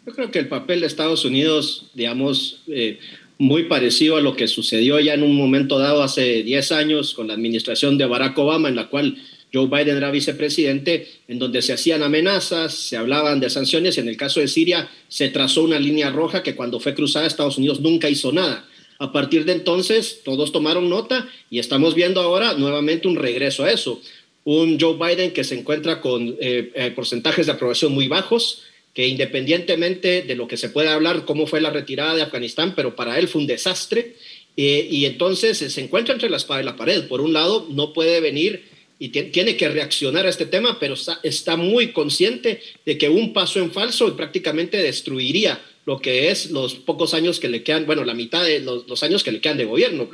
Yo creo que el papel de Estados Unidos, digamos, eh, muy parecido a lo que sucedió ya en un momento dado hace 10 años con la administración de Barack Obama, en la cual Joe Biden era vicepresidente, en donde se hacían amenazas, se hablaban de sanciones. En el caso de Siria se trazó una línea roja que cuando fue cruzada Estados Unidos nunca hizo nada. A partir de entonces todos tomaron nota y estamos viendo ahora nuevamente un regreso a eso. Un Joe Biden que se encuentra con eh, eh, porcentajes de aprobación muy bajos, que independientemente de lo que se pueda hablar, cómo fue la retirada de Afganistán, pero para él fue un desastre. Eh, y entonces se encuentra entre la espada y la pared. Por un lado, no puede venir y tiene que reaccionar a este tema, pero está, muy consciente de que un paso en falso prácticamente destruiría lo que es los pocos años que le quedan, bueno, la mitad de los, años que le quedan de gobierno,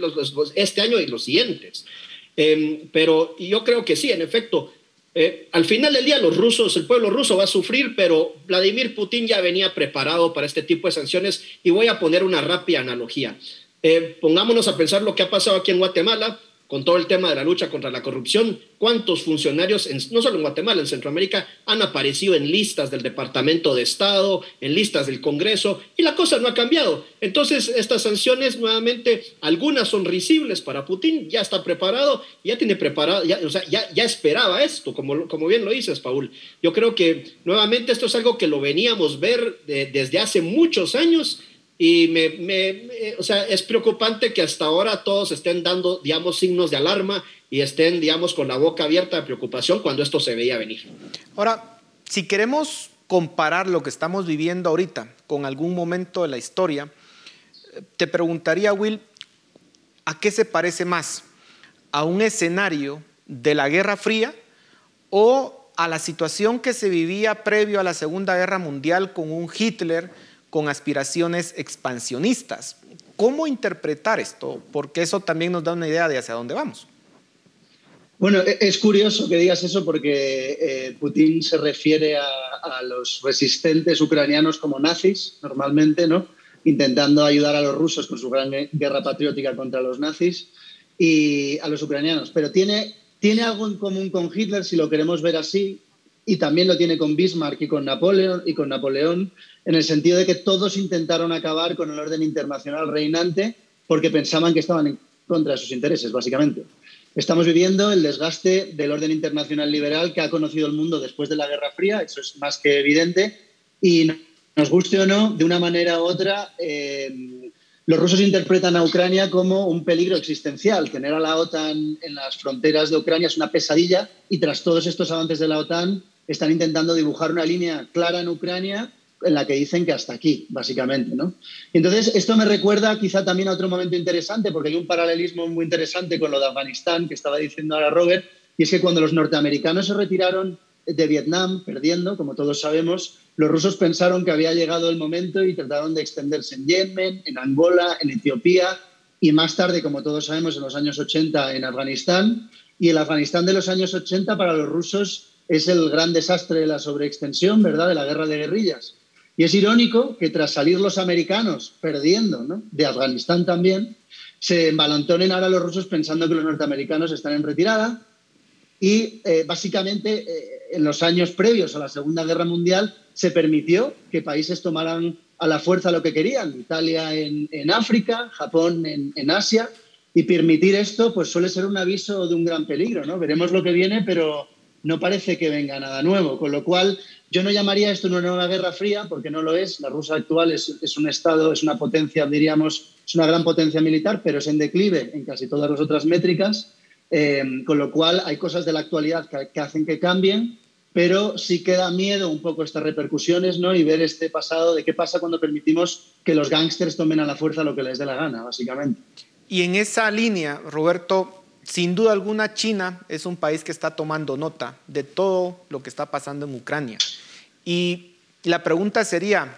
este año y los siguientes. Em, pero yo creo que sí, en efecto, eh, al final del día los rusos, el pueblo ruso va a sufrir, pero Vladimir Putin ya venía preparado para este tipo de sanciones y voy a poner una rápida analogía. Eh, pongámonos a pensar lo que ha pasado aquí en Guatemala con todo el tema de la lucha contra la corrupción, cuántos funcionarios, no solo en Guatemala, en Centroamérica, han aparecido en listas del Departamento de Estado, en listas del Congreso, y la cosa no ha cambiado. Entonces, estas sanciones, nuevamente, algunas son risibles para Putin, ya está preparado, ya tiene preparado, ya, o sea, ya, esperaba esto, como, como bien lo dices, Paul. Yo creo que, nuevamente, esto es algo que lo veníamos ver desde hace muchos años y me, me, o sea, es preocupante que hasta ahora todos estén dando, digamos, signos de alarma y estén, digamos, con la boca abierta de preocupación cuando esto se veía venir. Ahora, si queremos comparar lo que estamos viviendo ahorita con algún momento de la historia, te preguntaría, Will, ¿a qué se parece más? ¿A un escenario de la Guerra Fría o a la situación que se vivía previo a la Segunda Guerra Mundial con un Hitler? Con aspiraciones expansionistas. ¿Cómo interpretar esto? Porque eso también nos da una idea de hacia dónde vamos. Bueno, e-, es curioso que digas eso porque eh, Putin se refiere a, los resistentes ucranianos como nazis, normalmente, ¿no? Intentando ayudar a los rusos con su gran guerra patriótica contra los nazis y a los ucranianos. Pero tiene, tiene algo en común con Hitler, si lo queremos ver así, y también lo tiene con Bismarck y con Napoleón, y con Napoleón en el sentido de que todos intentaron acabar con el orden internacional reinante porque pensaban que estaban en contra de sus intereses, básicamente. Estamos viviendo el desgaste del orden internacional liberal que ha conocido el mundo después de la Guerra Fría, eso es más que evidente, y nos guste o no, de una manera u otra, eh, los rusos interpretan a Ucrania como un peligro existencial. Tener a la OTAN en las fronteras de Ucrania es una pesadilla y tras todos estos avances de la OTAN están intentando dibujar una línea clara en Ucrania en la que dicen que hasta aquí, básicamente. ¿no? entonces, esto me recuerda quizá también a otro momento interesante, porque hay un paralelismo muy interesante con lo de Afganistán, que estaba diciendo ahora Robert, y es que cuando los norteamericanos se retiraron de Vietnam, perdiendo, como todos sabemos, los rusos pensaron que había llegado el momento y trataron de extenderse en Yemen, en Angola, en Etiopía y más tarde, como todos sabemos, en los años 80 en Afganistán. Y el Afganistán de los años 80 para los rusos es el gran desastre de la sobreextensión, ¿verdad?, de la guerra de guerrillas. Y es irónico que tras salir los americanos perdiendo, de Afganistán también, se embalantonen ahora los rusos pensando que los norteamericanos están en retirada. Y eh, básicamente eh, en los años previos a la Segunda Guerra Mundial se permitió que países tomaran a la fuerza lo que querían, Italia en, África, Japón en, en, Asia, y permitir esto pues suele ser un aviso de un gran peligro. ¿no? Veremos lo que viene, pero no parece que venga nada nuevo, con lo cual yo no llamaría esto una nueva guerra fría, porque no lo es. La Rusia actual es, un Estado, es una potencia, diríamos, es una gran potencia militar, pero es en declive en casi todas las otras métricas, eh, con lo cual hay cosas de la actualidad que, hacen que cambien, pero sí queda miedo un poco estas repercusiones ¿no? y ver este pasado de qué pasa cuando permitimos que los gángsters tomen a la fuerza lo que les dé la gana, básicamente. Y en esa línea, Roberto, sin duda alguna, China es un país que está tomando nota de todo lo que está pasando en Ucrania. Y la pregunta sería,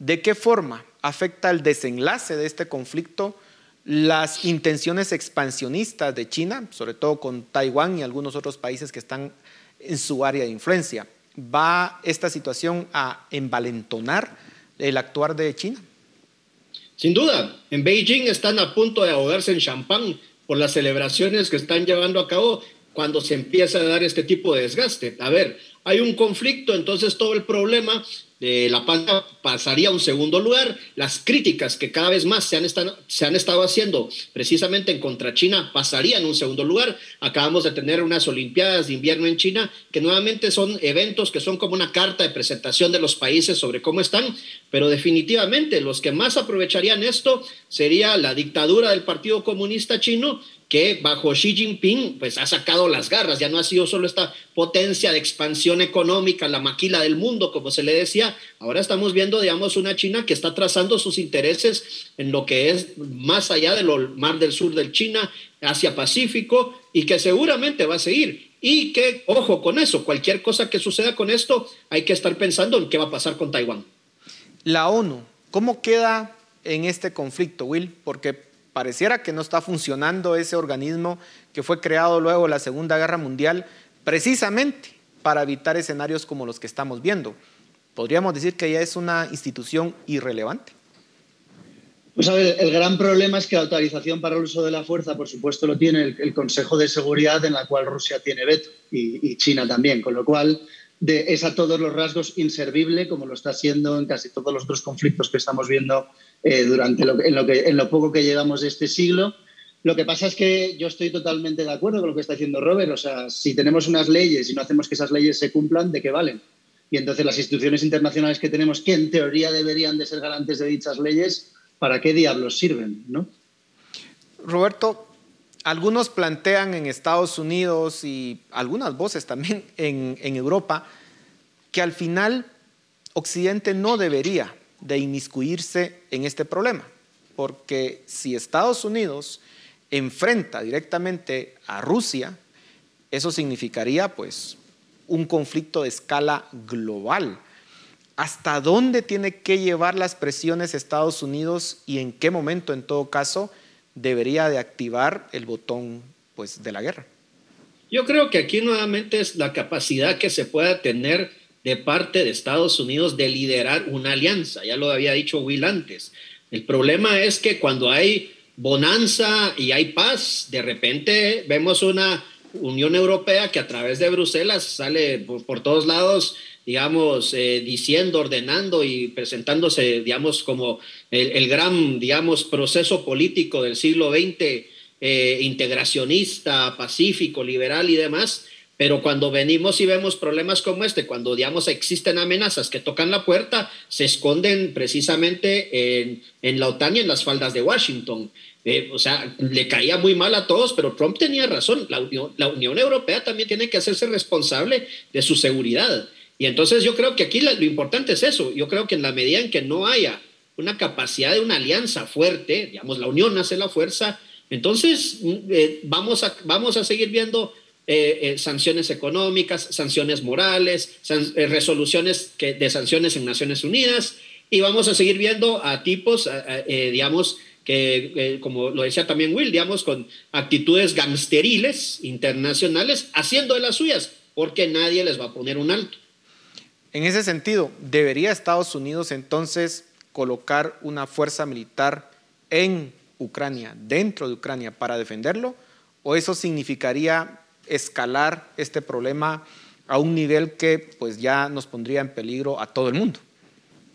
¿de qué forma afecta el desenlace de este conflicto las intenciones expansionistas de China, sobre todo con Taiwán y algunos otros países que están en su área de influencia? ¿Va esta situación a envalentonar el actuar de China? Sin duda, en Beijing están a punto de ahogarse en champán por las celebraciones que están llevando a cabo cuando se empieza a dar este tipo de desgaste. A ver, hay un conflicto, entonces todo el problema La Paz pasaría a un segundo lugar. Las críticas que cada vez más se han, estado, se han estado haciendo precisamente en contra China pasarían a un segundo lugar. Acabamos de tener unas Olimpiadas de invierno en China, que nuevamente son eventos que son como una carta de presentación de los países sobre cómo están, pero definitivamente los que más aprovecharían esto sería la dictadura del Partido Comunista Chino que bajo Xi Jinping pues ha sacado las garras, ya no ha sido solo esta potencia de expansión económica, la maquila del mundo, como se le decía, ahora estamos viendo, digamos, una China que está trazando sus intereses en lo que es más allá del mar del sur del China, Asia Pacífico, y que seguramente va a seguir. Y que, ojo con eso, cualquier cosa que suceda con esto, hay que estar pensando en qué va a pasar con Taiwán. La ONU, ¿cómo queda en este conflicto, Will? Porque pareciera que no está funcionando ese organismo que fue creado luego de la Segunda Guerra Mundial precisamente para evitar escenarios como los que estamos viendo. ¿Podríamos decir que ya es una institución irrelevante? Pues a ver, el gran problema es que la autorización para el uso de la fuerza, por supuesto, lo tiene el, Consejo de Seguridad, en la cual Rusia tiene veto y, China también, con lo cual es a todos los rasgos inservible, como lo está siendo en casi todos los otros conflictos que estamos viendo eh, durante lo, en, lo que, en lo poco que llevamos de este siglo. Lo que pasa es que yo estoy totalmente de acuerdo con lo que está diciendo Robert. O sea, si tenemos unas leyes y no hacemos que esas leyes se cumplan, ¿de qué valen? Y entonces las instituciones internacionales que tenemos, que en teoría deberían de ser garantes de dichas leyes, ¿para qué diablos sirven? ¿no? Roberto, algunos plantean en Estados Unidos y algunas voces también en, en Europa que al final Occidente no debería de inmiscuirse en este problema, porque si Estados Unidos enfrenta directamente a Rusia, eso significaría pues un conflicto de escala global. ¿Hasta dónde tiene que llevar las presiones Estados Unidos y en qué momento en todo caso debería de activar el botón pues de la guerra? Yo creo que aquí nuevamente es la capacidad que se pueda tener de parte de Estados Unidos de liderar una alianza. Ya lo había dicho Will antes. El problema es que cuando hay bonanza y hay paz, de repente vemos una Unión Europea que a través de Bruselas sale por, todos lados, digamos, eh, diciendo, ordenando y presentándose, digamos, como el, gran, digamos, proceso político del siglo XX, eh, integracionista, pacífico, liberal y demás, pero cuando venimos y vemos problemas como este, cuando digamos existen amenazas que tocan la puerta, se esconden precisamente en, en la OTAN y en las faldas de Washington. Eh, o sea, le caía muy mal a todos, pero Trump tenía razón. La Unión, la Unión Europea también tiene que hacerse responsable de su seguridad. Y entonces yo creo que aquí lo, importante es eso. Yo creo que en la medida en que no haya una capacidad de una alianza fuerte, digamos, la Unión hace la fuerza, entonces mm, eh, vamos, a, vamos a seguir viendo eh, eh, sanciones económicas, sanciones morales, eh, resoluciones que, de sanciones en Naciones Unidas y vamos a seguir viendo a tipos, digamos, que como lo decía también Will, digamos, con actitudes gangsteriles internacionales, haciendo de las suyas, porque nadie les va a poner un alto. En ese sentido, ¿debería Estados Unidos entonces colocar una fuerza militar en Ucrania, dentro de Ucrania, para defenderlo? ¿O eso significaría escalar este problema a un nivel que pues ya nos pondría en peligro a todo el mundo.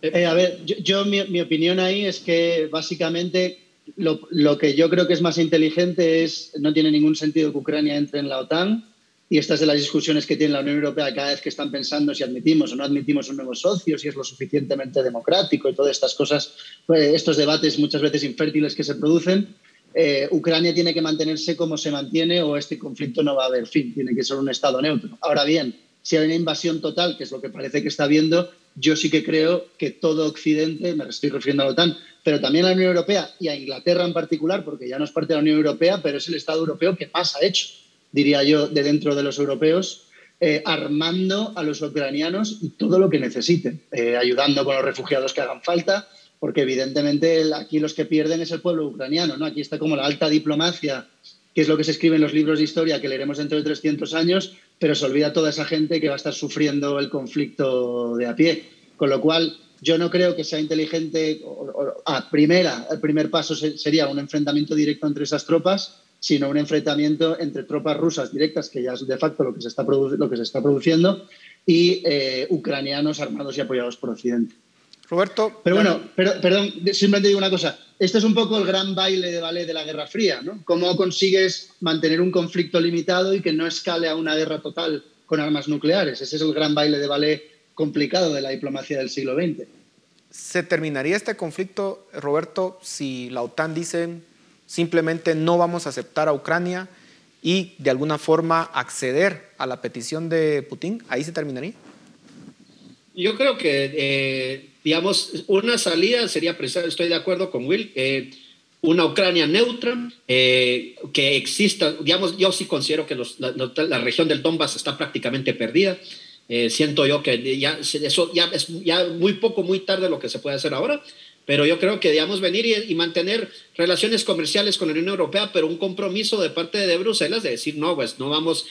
Eh, a ver, yo, mi, opinión ahí es que básicamente lo, lo, que yo creo que es más inteligente es, no tiene ningún sentido que Ucrania entre en la OTAN y estas de las discusiones que tiene la Unión Europea cada vez que están pensando si admitimos o no admitimos un nuevo socio, si es lo suficientemente democrático y todas estas cosas, pues, estos debates muchas veces infértiles que se producen, eh, Ucrania tiene que mantenerse como se mantiene o este conflicto no va a haber fin, tiene que ser un Estado neutro. Ahora bien, si hay una invasión total, que es lo que parece que está habiendo, yo sí que creo que todo Occidente, me estoy refiriendo a la OTAN, pero también a la Unión Europea y a Inglaterra en particular, porque ya no es parte de la Unión Europea, pero es el Estado europeo que más ha hecho, diría yo, de dentro de los europeos, eh, armando a los ucranianos todo lo que necesiten, eh, ayudando con los refugiados que hagan falta, porque evidentemente aquí los que pierden es el pueblo ucraniano, ¿no? Aquí está como la alta diplomacia, que es lo que se escribe en los libros de historia que leeremos dentro de 300 años, pero se olvida toda esa gente que va a estar sufriendo el conflicto de a pie. Con lo cual, yo no creo que sea inteligente, a primera, el primer paso sería un enfrentamiento directo entre esas tropas, sino un enfrentamiento entre tropas rusas directas, que ya es de facto lo que se está, lo que se está produciendo, y eh, ucranianos armados y apoyados por Occidente. Roberto. Pero bueno, perdón, simplemente digo una cosa. Este es un poco el gran baile de ballet de la Guerra Fría, ¿no? ¿Cómo consigues mantener un conflicto limitado y que no escale a una guerra total con armas nucleares? Ese es el gran baile de ballet complicado de la diplomacia del siglo XX. ¿Se terminaría este conflicto, Roberto, si la OTAN dice simplemente no vamos a aceptar a Ucrania y de alguna forma acceder a la petición de Putin? ¿Ahí se terminaría? Yo creo que, eh, digamos, una salida sería, estoy de acuerdo con Will, eh, una Ucrania neutra, eh, que exista, digamos, yo sí considero que la, región del Donbass está prácticamente perdida. siento yo que ya, eso ya es ya muy poco, muy tarde lo que se puede hacer ahora, pero yo creo que debemos venir y, mantener relaciones comerciales con la Unión Europea, pero un compromiso de parte de Bruselas de decir, no, pues no vamos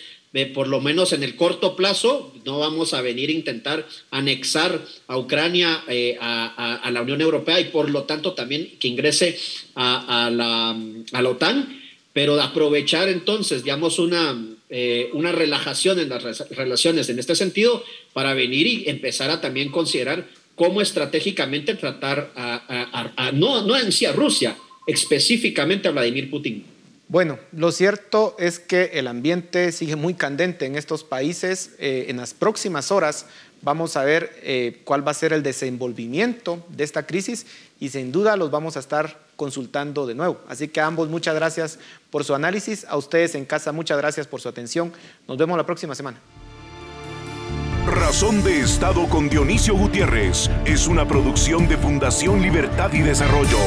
por lo menos en el corto plazo, no vamos a venir a intentar anexar a Ucrania eh, a, la Unión Europea y por lo tanto también que ingrese a, la, OTAN, pero aprovechar entonces, digamos, una, eh, una relajación en las relaciones en este sentido para venir y empezar a también considerar cómo estratégicamente tratar a, no, no en sí a Rusia, específicamente a Vladimir Putin. Bueno, lo cierto es que el ambiente sigue muy candente en estos países. Eh, en las próximas horas vamos a ver eh, cuál va a ser el desenvolvimiento de esta crisis y sin duda los vamos a estar consultando de nuevo. Así que a ambos muchas gracias por su análisis. A ustedes en casa muchas gracias por su atención. Nos vemos la próxima semana. Razón de Estado con Dionisio Gutiérrez es una producción de Fundación Libertad y Desarrollo.